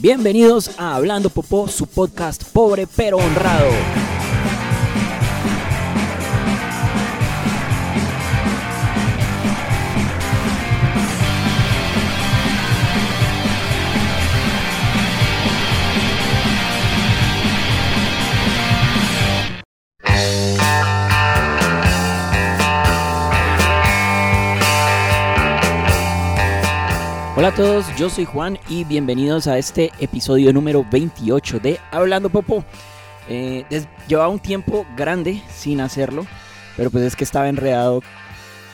Bienvenidos a Hablando Popó, su podcast pobre pero honrado. Yo soy Juan y bienvenidos a este episodio número 28 de Hablando Popó. Eh, llevaba un tiempo grande sin hacerlo, pero pues es que estaba enredado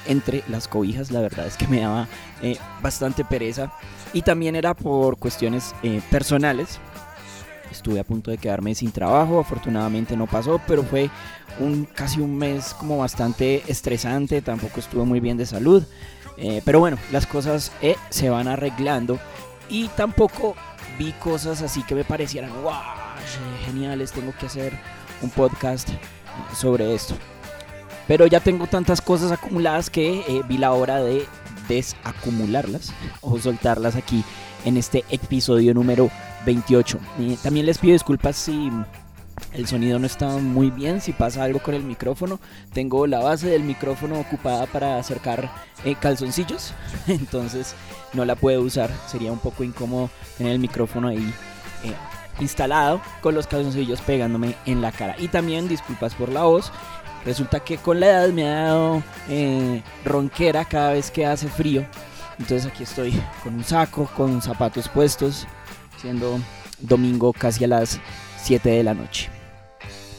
entre las cobijas, la verdad es que me daba eh, bastante pereza y también era por cuestiones eh, personales. Estuve a punto de quedarme sin trabajo, afortunadamente no pasó, pero fue un casi un mes como bastante estresante, tampoco estuve muy bien de salud. Eh, pero bueno, las cosas eh, se van arreglando y tampoco vi cosas así que me parecieran, wow, geniales, tengo que hacer un podcast sobre esto. Pero ya tengo tantas cosas acumuladas que eh, vi la hora de desacumularlas o soltarlas aquí en este episodio número 28. también les pido disculpas si el sonido no está muy bien, si pasa algo con el micrófono. Tengo la base del micrófono ocupada para acercar eh, calzoncillos, entonces no la puedo usar. Sería un poco incómodo tener el micrófono ahí eh, instalado con los calzoncillos pegándome en la cara. Y también disculpas por la voz. Resulta que con la edad me ha dado eh, ronquera cada vez que hace frío. Entonces aquí estoy con un saco, con zapatos puestos, siendo domingo casi a las 7 de la noche.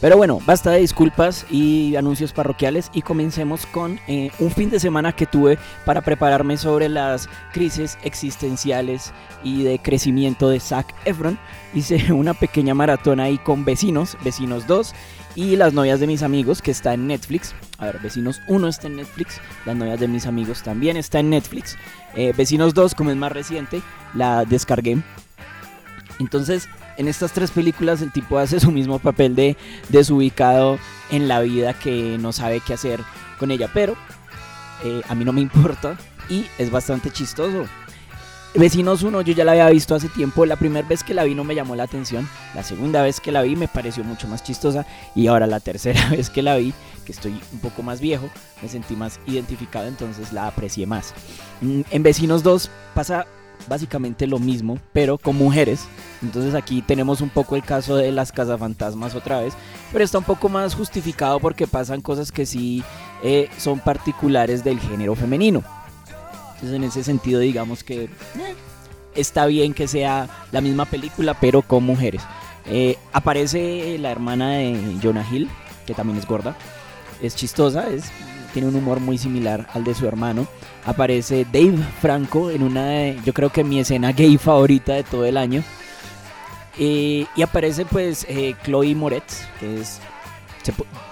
Pero bueno, basta de disculpas y anuncios parroquiales y comencemos con eh, un fin de semana que tuve para prepararme sobre las crisis existenciales y de crecimiento de Zac Efron. Hice una pequeña maratón ahí con Vecinos, Vecinos 2 y Las novias de mis amigos que está en Netflix. A ver, Vecinos 1 está en Netflix, Las novias de mis amigos también está en Netflix. Eh, Vecinos 2, como es más reciente, la descargué. Entonces en estas tres películas el tipo hace su mismo papel de desubicado en la vida que no sabe qué hacer con ella, pero eh, a mí no me importa y es bastante chistoso. Vecinos 1 yo ya la había visto hace tiempo, la primera vez que la vi no me llamó la atención, la segunda vez que la vi me pareció mucho más chistosa y ahora la tercera vez que la vi, que estoy un poco más viejo, me sentí más identificado, entonces la aprecié más. Mm, en Vecinos 2 pasa básicamente lo mismo, pero con mujeres. Entonces aquí tenemos un poco el caso de las cazafantasmas otra vez, pero está un poco más justificado porque pasan cosas que sí eh, son particulares del género femenino. Entonces en ese sentido digamos que eh, está bien que sea la misma película, pero con mujeres. Eh, aparece la hermana de Jonah Hill, que también es gorda. Es chistosa, es tiene un humor muy similar al de su hermano. Aparece Dave Franco en una de, yo creo que mi escena gay favorita de todo el año. y aparece pues eh, Chloe Moretz, que es,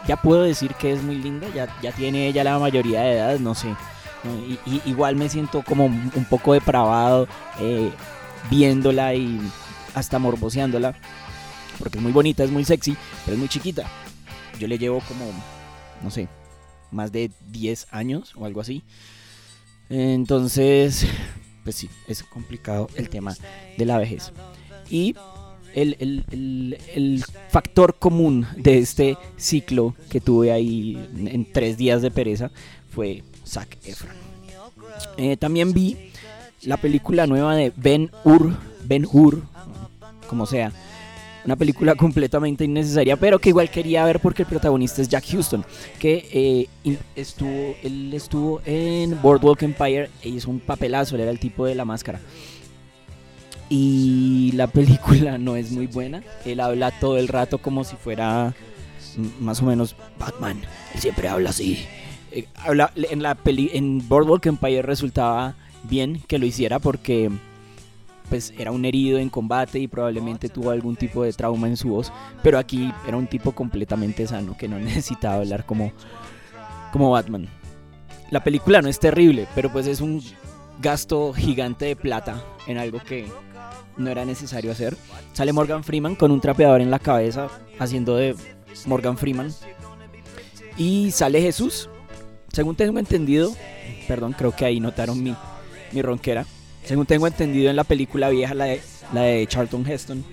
ya puedo decir que es muy linda, ya, ya tiene ella la mayoría de edad, no sé. Igual me siento como un poco depravado eh, viéndola y hasta morboseándola. Porque es muy bonita, es muy sexy, pero es muy chiquita. Yo le llevo como, no sé, más de 10 años o algo así. Entonces, pues sí, es complicado el tema de la vejez. Y el, factor común de este ciclo que tuve ahí en tres días de pereza fue Zac Efron. Eh, también vi la película nueva de Ben Hur, Ben Hur, como sea, una película completamente innecesaria, pero que igual quería ver porque el protagonista es Jack Houston, que eh, estuvo, él estuvo en Boardwalk Empire e hizo un papelazo, él era el tipo de la máscara. Y la película no es muy buena, él habla todo el rato como si fuera más o menos Batman, él siempre habla así. Eh, habla, en la peli, en Boardwalk Empire resultaba bien que lo hiciera porque pues era un herido en combate y probablemente tuvo algún tipo de trauma en su voz, pero aquí era un tipo completamente sano que no necesitaba hablar como, como Batman. La película no es terrible, pero pues es un gasto gigante de plata en algo que no era necesario hacer. Sale Morgan Freeman con un trapeador en la cabeza haciendo de Morgan Freeman. Y sale Jesús. Según tengo entendido, perdón, creo que ahí notaron mi, mi ronquera según tengo entendido en la película vieja, la de Charlton Heston.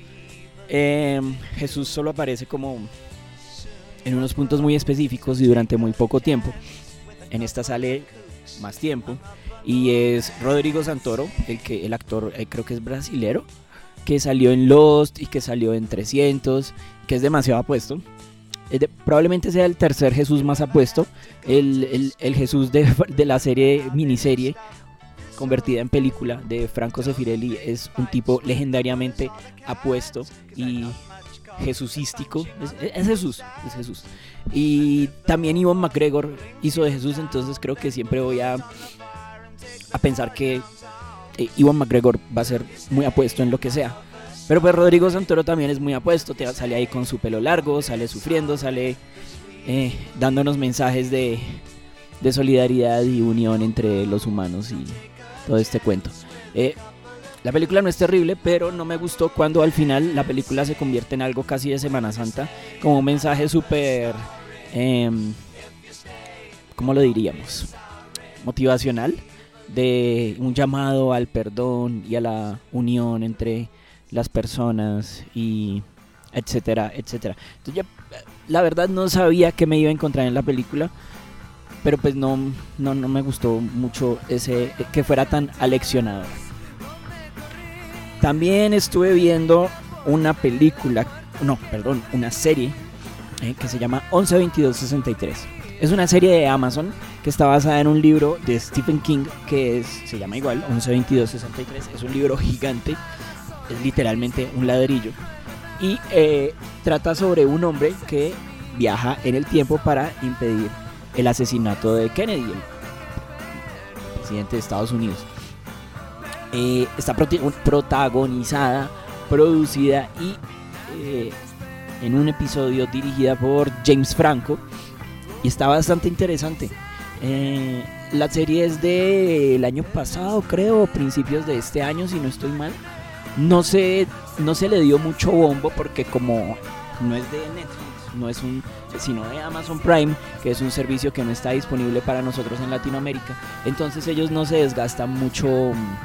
Em, Jesús solo aparece como en unos puntos muy específicos y durante muy poco tiempo. En esta sale más tiempo y es Rodrigo Santoro, el que el actor eh, creo que es brasilero, que salió en Lost y que salió en 300, que es demasiado apuesto. probablemente sea el tercer Jesús más apuesto, el, Jesús de, de, la serie miniserie convertida en película de Franco Sefirelli es un tipo legendariamente apuesto y jesucístico. Es, Jesús, es Jesús. Y también Ivan McGregor hizo de Jesús, entonces creo que siempre voy a, a pensar que eh, Ivan McGregor va a ser muy apuesto en lo que sea. Pero pues Rodrigo Santoro también es muy apuesto, te sale ahí con su pelo largo, sale sufriendo, sale eh, dándonos mensajes de, de solidaridad y unión entre los humanos y todo este cuento. Eh, la película no es terrible, pero no me gustó cuando al final la película se convierte en algo casi de Semana Santa, como un mensaje súper, eh, ¿cómo lo diríamos? Motivacional, de un llamado al perdón y a la unión entre las personas y etcétera, etcétera. Entonces la verdad no sabía que me iba a encontrar en la película pero pues no, no, no me gustó mucho ese que fuera tan aleccionador. También estuve viendo una película, no, perdón, una serie eh, que se llama 112263. Es una serie de Amazon que está basada en un libro de Stephen King que es, se llama igual, 112263. Es un libro gigante, es literalmente un ladrillo. Y eh, trata sobre un hombre que viaja en el tiempo para impedir el asesinato de Kennedy, el presidente de Estados Unidos. Eh, está protagonizada, producida y eh, en un episodio dirigida por James Franco y está bastante interesante. Eh, la serie es del año pasado, creo, principios de este año, si no estoy mal. No sé, no se le dio mucho bombo porque como no es de Netflix, no es un sino de Amazon Prime, que es un servicio que no está disponible para nosotros en Latinoamérica. Entonces ellos no se desgastan mucho mm,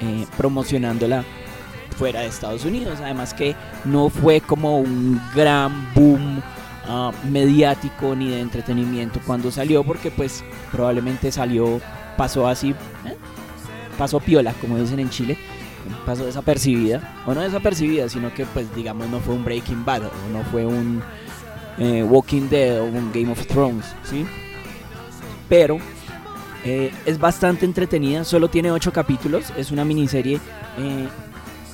eh, promocionándola fuera de Estados Unidos. Además que no fue como un gran boom ah, mediático ni de entretenimiento cuando salió, porque pues probablemente salió, pasó así, ¿eh? pasó piola, como dicen en Chile pasó desapercibida, o no desapercibida, sino que pues digamos no fue un Breaking Bad, no fue un eh, Walking Dead o un Game of Thrones, ¿sí? Pero eh, es bastante entretenida, solo tiene 8 capítulos, es una miniserie eh,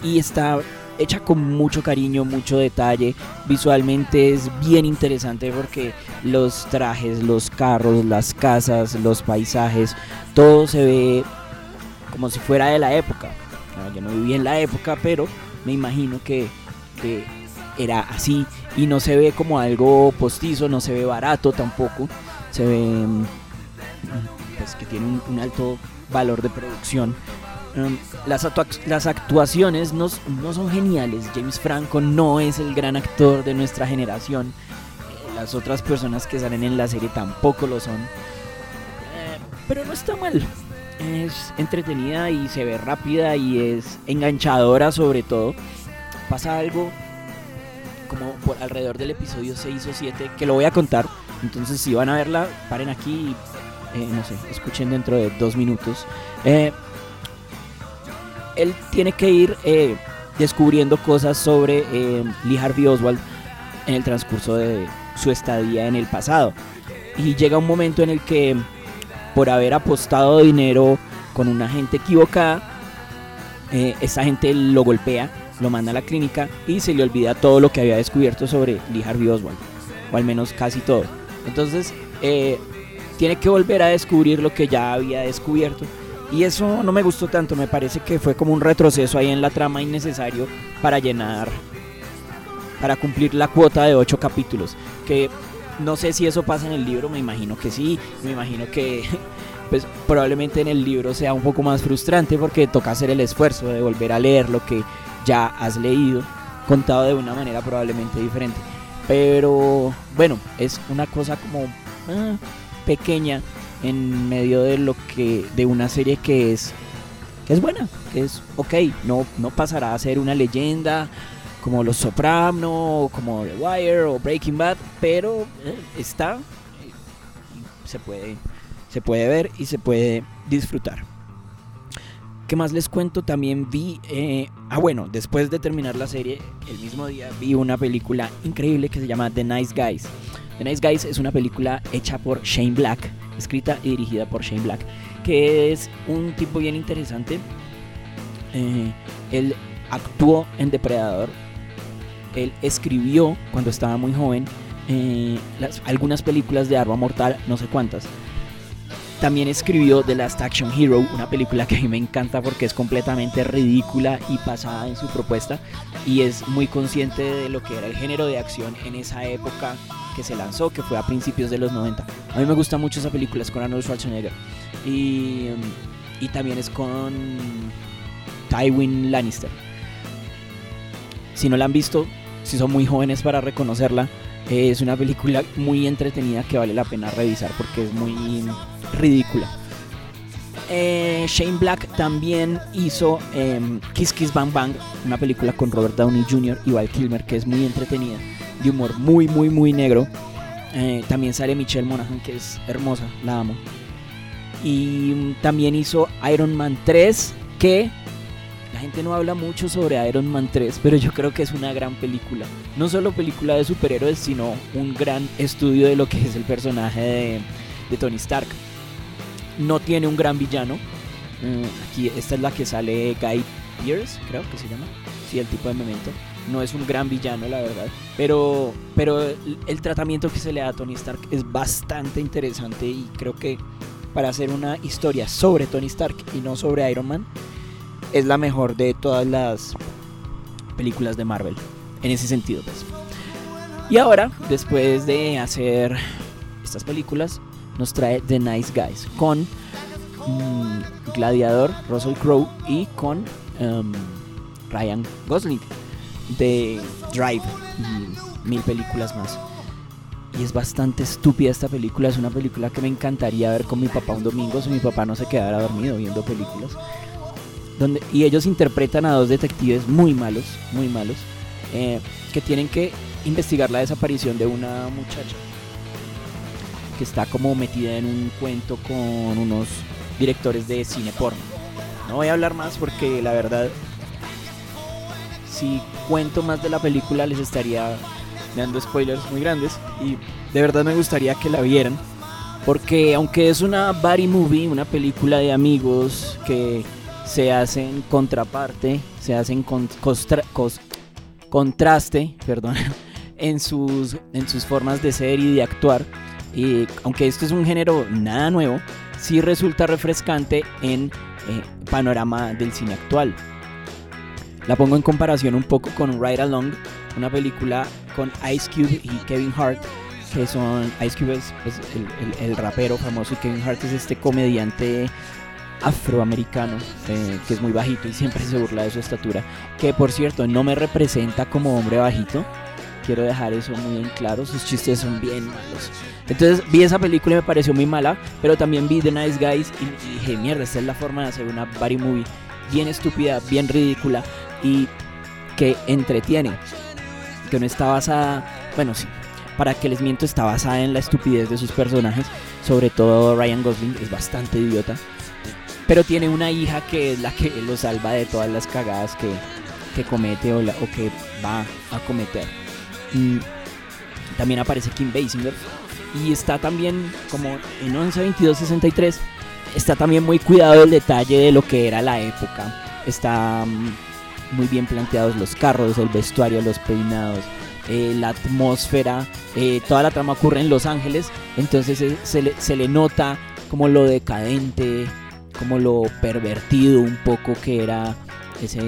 y está hecha con mucho cariño, mucho detalle. Visualmente es bien interesante porque los trajes, los carros, las casas, los paisajes, todo se ve como si fuera de la época. Yo no viví en la época, pero me imagino que, que era así. Y no se ve como algo postizo, no se ve barato tampoco, se ve mm, pues, que tiene un, alto valor de producción. Um, las, las, actuaciones no, son geniales, James Franco no es el gran actor de nuestra generación, eh, las otras personas que salen en la serie tampoco lo son, eh, pero no está mal, es entretenida y se ve rápida y es enganchadora sobre todo. Pasa algo como por alrededor del episodio 6 o 7, que lo voy a contar. Entonces, si van a verla, paren aquí y, eh, no sé, escuchen dentro de dos minutos. Eh, él tiene que ir eh, descubriendo cosas sobre Lee Harvey Oswald en el transcurso de su estadía en el pasado. Y llega un momento en el que, por haber apostado dinero con una gente equivocada, esa gente lo golpea lo manda a la clínica y se le olvida todo lo que había descubierto sobre Lee Harvey Oswald, o al menos casi todo. Entonces, eh, tiene que volver a descubrir lo que ya había descubierto. Y eso no me gustó tanto, me parece que fue como un retroceso ahí en la trama innecesario para llenar, para cumplir la cuota de ocho capítulos. Que no sé si eso pasa en el libro, me imagino que sí, me imagino que pues probablemente en el libro sea un poco más frustrante porque toca hacer el esfuerzo de volver a leer lo que ya has leído, contado de una manera probablemente diferente. Pero bueno, es una cosa como ah, pequeña en medio de lo que de una serie que es es buena, que es ok, no, no pasará a ser una leyenda como Los Soprano, como The Wire o Breaking Bad, pero eh, está, se puede, se puede ver y se puede disfrutar. ¿Qué más les cuento? También vi, eh, ah bueno, después de terminar la serie, el mismo día vi una película increíble que se llama The Nice Guys. The Nice Guys es una película hecha por Shane Black, escrita y dirigida por Shane Black, que es un tipo bien interesante. Eh, él actuó en Depredador. Él escribió cuando estaba muy joven eh, algunas películas de Arma Mortal, no sé cuántas. También escribió The Last Action Hero, una película que a mí me encanta porque es completamente ridícula y pasada en su propuesta y es muy consciente de lo que era el género de acción en esa época que se lanzó, que fue a principios de los 90. A mí me gusta mucho esa película, es con Arnold Schwarzenegger. Y, y también es con Tywin Lannister. Si no la han visto, si son muy jóvenes para reconocerla, es una película muy entretenida que vale la pena revisar porque es muy ridícula. Eh, Shane Black también hizo em, Kiss Kiss Bang Bang, una película con Robert Downey Jr. y Val Kilmer que es muy entretenida, de humor muy, muy, muy negro. Eh, también sale Michelle Monaghan, que es hermosa, la amo. Y también hizo Iron Man 3, que no habla mucho sobre Iron Man 3, pero yo creo que es una gran película. No solo película de superhéroes, sino un gran estudio de lo que es el personaje de, Tony Stark no tiene un gran villano. Mm, aquí esta es la que sale Guy Pierce, creo que se llama. Sí, el tipo de momento. No es un gran villano, la verdad. Pero, pero el, tratamiento que se le da a Tony Stark es bastante interesante y creo que para hacer una historia sobre Tony Stark y no sobre Iron Man, es la mejor de todas las películas de Marvel. En ese sentido, pues. Y ahora, después de hacer estas películas, nos trae The Nice Guys con mm, Gladiador, Russell Crowe y con em, Ryan Gosling de Drive y mil películas más. Y es bastante estúpida esta película, es una película que me encantaría ver con mi papá un domingo si mi papá no se quedara dormido viendo películas. Donde, y ellos interpretan a dos detectives muy malos, muy malos, eh, que tienen que investigar la desaparición de una muchacha que está como metida en un cuento con unos directores de cine porno. No voy a hablar más porque la verdad, si cuento más de la película les estaría dando spoilers muy grandes y de verdad me gustaría que la vieran. Porque aunque es una body movie, una película de amigos que se hacen contraparte, se hacen con, contraste, perdón, en sus, en sus formas de ser y de actuar, y aunque esto es un género nada nuevo, sí resulta refrescante en eh, panorama del cine actual. La pongo en comparación un poco con Ride Along, una película con Ice Cube y Kevin Hart, que son Ice Cube es, el, rapero famoso y Kevin Hart es este comediante afroamericano eh, que es muy bajito y siempre se burla de su estatura, que por cierto no me representa como hombre bajito, quiero dejar eso muy en claro, sus chistes son bien malos. Entonces vi esa película y me pareció muy mala, pero también vi The Nice Guys y, dije, mierda, esta es la forma de hacer una body movie bien estúpida, bien ridícula y que entretiene. Que no está basada, bueno, sí, para que les miento, está basada en la estupidez de sus personajes, sobre todo Ryan Gosling, es bastante idiota. Pero tiene una hija que es la que lo salva de todas las cagadas que, comete o, o que va a cometer. Y también aparece Kim Basinger, y está también como en 11, 22, 63 está también muy cuidado el detalle de lo que era la época. Está mm, muy bien planteados los carros el vestuario los peinados eh, la atmósfera eh, toda la trama ocurre en Los Ángeles. Entonces se, le, se le nota como lo decadente como lo pervertido un poco que era ese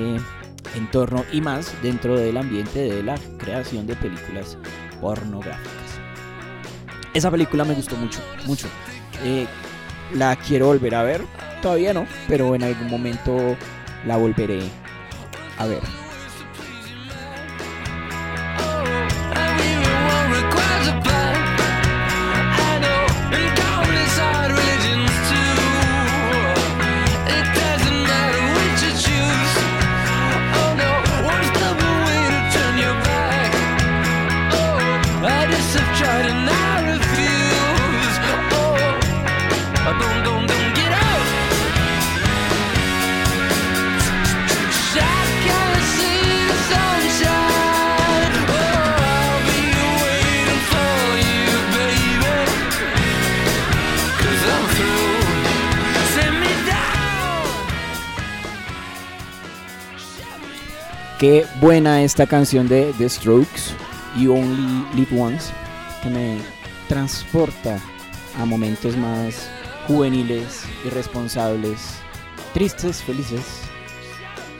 entorno y más dentro del ambiente de la creación de películas pornográficas. Esa película me gustó mucho, mucho. Eh, la quiero volver a ver, todavía no, pero en algún momento la volveré a ver. Qué buena esta canción de The Strokes, You Only Live Once, que me transporta a momentos más juveniles, irresponsables, tristes, felices.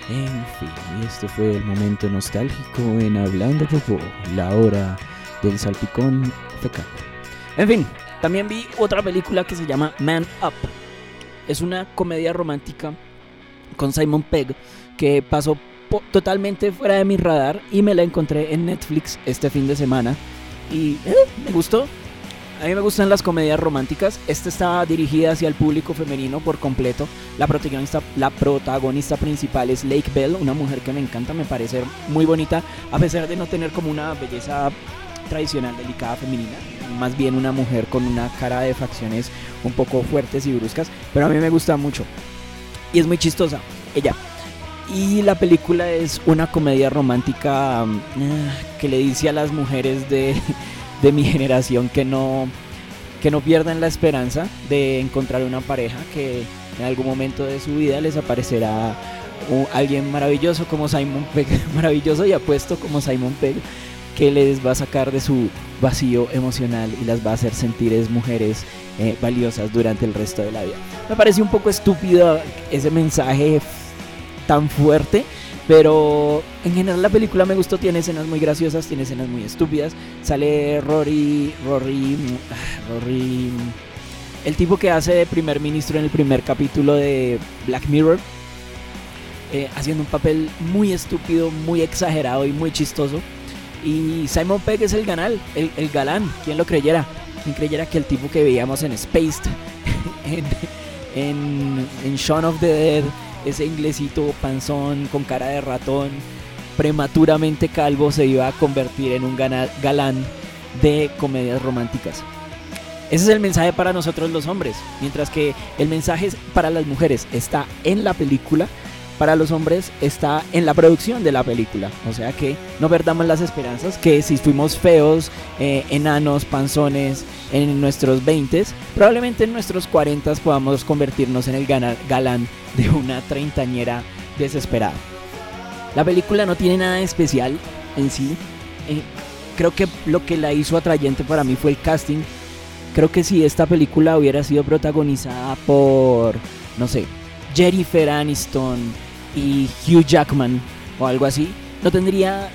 En fin, y este fue el momento nostálgico en Hablando Popo, la hora del salpicón fecal. En fin, también vi otra película que se llama Man Up. Es una comedia romántica con Simon Pegg que pasó totalmente fuera de mi radar y me la encontré en Netflix este fin de semana y eh, me gustó. A mí me gustan las comedias románticas. Esta estaba dirigida hacia el público femenino por completo. La protagonista, la protagonista principal es Lake Bell, una mujer que me encanta, me parece muy bonita, a pesar de no tener como una belleza tradicional delicada femenina. Más bien una mujer con una cara de facciones un poco fuertes y bruscas. Pero a mí me gusta mucho. Y es muy chistosa. Ella. Y la película es una comedia romántica mm, que le dice a las mujeres de, mi generación que no, que no pierdan la esperanza de encontrar una pareja que en algún momento de su vida les aparecerá alguien maravilloso como Simon Pegg, maravilloso y apuesto como Simon Pegg, que les va a sacar de su vacío emocional y las va a hacer sentir es mujeres eh, valiosas durante el resto de la vida. Me parece un poco estúpido ese mensaje tan fuerte. Pero en general la película me gustó, tiene escenas muy graciosas, tiene escenas muy estúpidas. Sale Rory, Rory, ah, Rory, el tipo que hace de primer ministro en el primer capítulo de Black Mirror, eh, haciendo un papel muy estúpido, muy exagerado y muy chistoso. Y Simon Pegg es el ganal, el, el galán, quien lo creyera. Quien creyera que el tipo que veíamos en Spaced, en, en, en Shaun of the Dead, ese inglesito panzón con cara de ratón, prematuramente calvo, se iba a convertir en un galán de comedias románticas. Ese es el mensaje para nosotros los hombres, mientras que el mensaje para las mujeres está en la película, para los hombres está en la producción de la película. O sea que no perdamos las esperanzas, que si fuimos feos, eh, enanos, panzones en nuestros 20, probablemente en nuestros 40 podamos convertirnos en el galán de una treintañera desesperada. La película no tiene nada especial en sí. Eh, creo que lo que la hizo atrayente para mí fue el casting. Creo que si esta película hubiera sido protagonizada por, no sé, Jennifer Aniston, y Hugh Jackman o algo así, no tendría,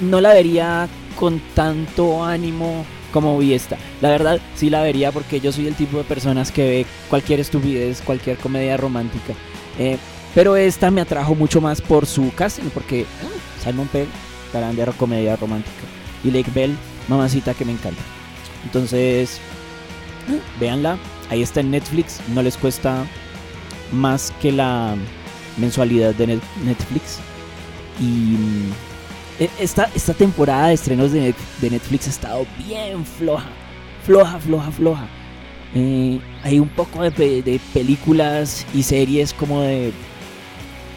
no la vería con tanto ánimo como vi esta. La verdad, sí la vería porque yo soy el tipo de personas que ve cualquier estupidez, cualquier comedia romántica. Eh, pero esta me atrajo mucho más por su casting, porque uh, Simon Pegg, grande comedia romántica. Y Lake Bell, mamacita que me encanta. Entonces, uh, véanla. Ahí está en Netflix. No les cuesta más que la mensualidad de Netflix. Y mm, esta, esta temporada de estrenos de Netflix ha estado bien floja. Floja, floja, floja. Eh, hay un poco de, de, películas y series como de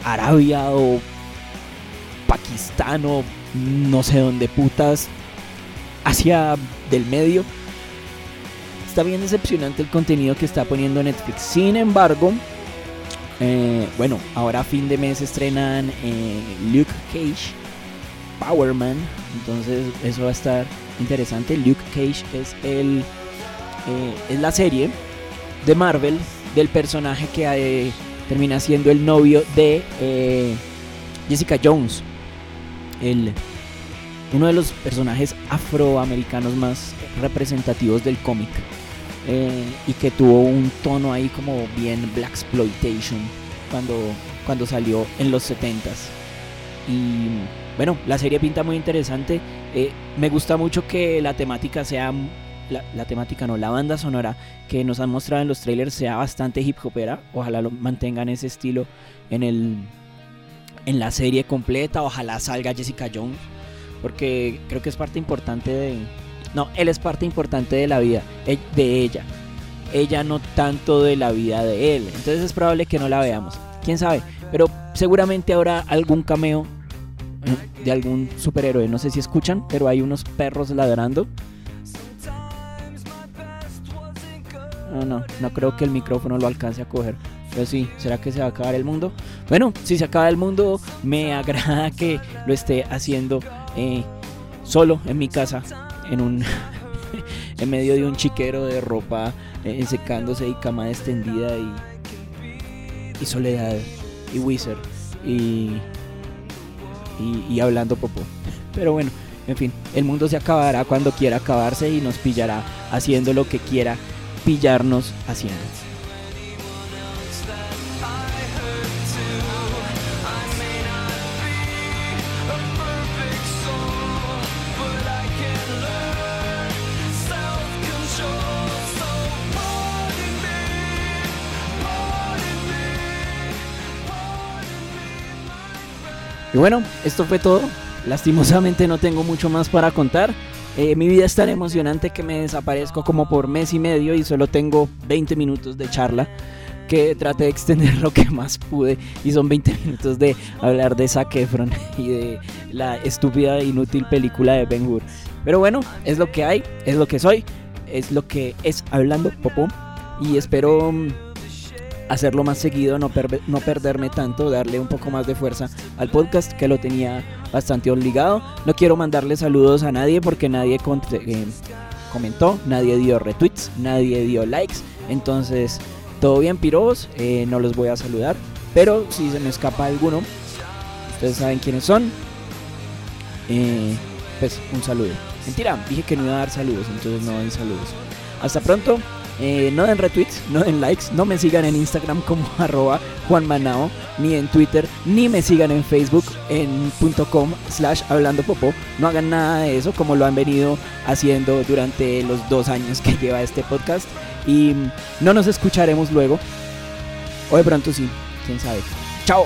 Arabia o Pakistán o no sé dónde putas. Hacia del medio. Está bien decepcionante el contenido que está poniendo Netflix. Sin embargo, eh, bueno, ahora a fin de mes estrenan eh, Luke Cage, Power Man. Entonces eso va a estar interesante. Luke Cage es el eh, es la serie de Marvel del personaje que termina siendo el novio de Jessica Jones. El, uno de los personajes afroamericanos más representativos del cómic. Eh, y que tuvo un tono ahí como bien black exploitation cuando, cuando salió en los 70s. Y bueno, la serie pinta muy interesante. Eh, me gusta mucho que la temática sea, la, temática no, la banda sonora que nos han mostrado en los trailers sea bastante hip hopera. Ojalá lo mantengan ese estilo en el en la serie completa. Ojalá salga Jessica Jones. Porque creo que es parte importante de, no, él es parte importante de la vida e, de ella. Ella no tanto de la vida de él. Entonces es probable que no la veamos. Quién sabe. Pero seguramente habrá algún cameo. De algún superhéroe. No sé si escuchan, pero hay unos perros ladrando. No, no, no creo que el micrófono lo alcance a coger. Pero sí, ¿será que se va a acabar el mundo? Bueno, si se acaba el mundo, me agrada que lo esté haciendo eh, solo en mi casa, en un en medio de un chiquero de ropa eh, secándose y cama extendida y, y soledad y wizard y, y, hablando popó. Pero bueno, en fin, el mundo se acabará cuando quiera acabarse y nos pillará haciendo lo que quiera pillarnos haciendo. Y bueno, esto fue todo. Lastimosamente no tengo mucho más para contar. Eh, mi vida es tan emocionante que me desaparezco como por mes y medio y solo tengo 20 minutos de charla que traté de extender lo que más pude y son 20 minutos de hablar de Zac Efron y de la estúpida e inútil película de Ben Hur. Pero bueno, es lo que hay, es lo que soy, es lo que es hablando popó y espero mm, hacerlo más seguido, no, no perderme tanto, darle un poco más de fuerza al podcast que lo tenía bastante obligado. No quiero mandarle saludos a nadie porque nadie eh, comentó, nadie dio retweets, nadie dio likes. Entonces, todo bien, piros, eh, no los voy a saludar. Pero si se me escapa alguno, ustedes saben quiénes son. Eh, pues un saludo. Mentira, dije que no iba a dar saludos, entonces no den saludos. Hasta pronto. Eh, no den retweets, no den likes, no me sigan en Instagram como arroba juanmanao, ni en Twitter, ni me sigan en Facebook en .com slash hablando popó. No hagan nada de eso como lo han venido haciendo durante los dos años que lleva este podcast. Y no nos escucharemos luego. O de pronto sí, quién sabe. Chao.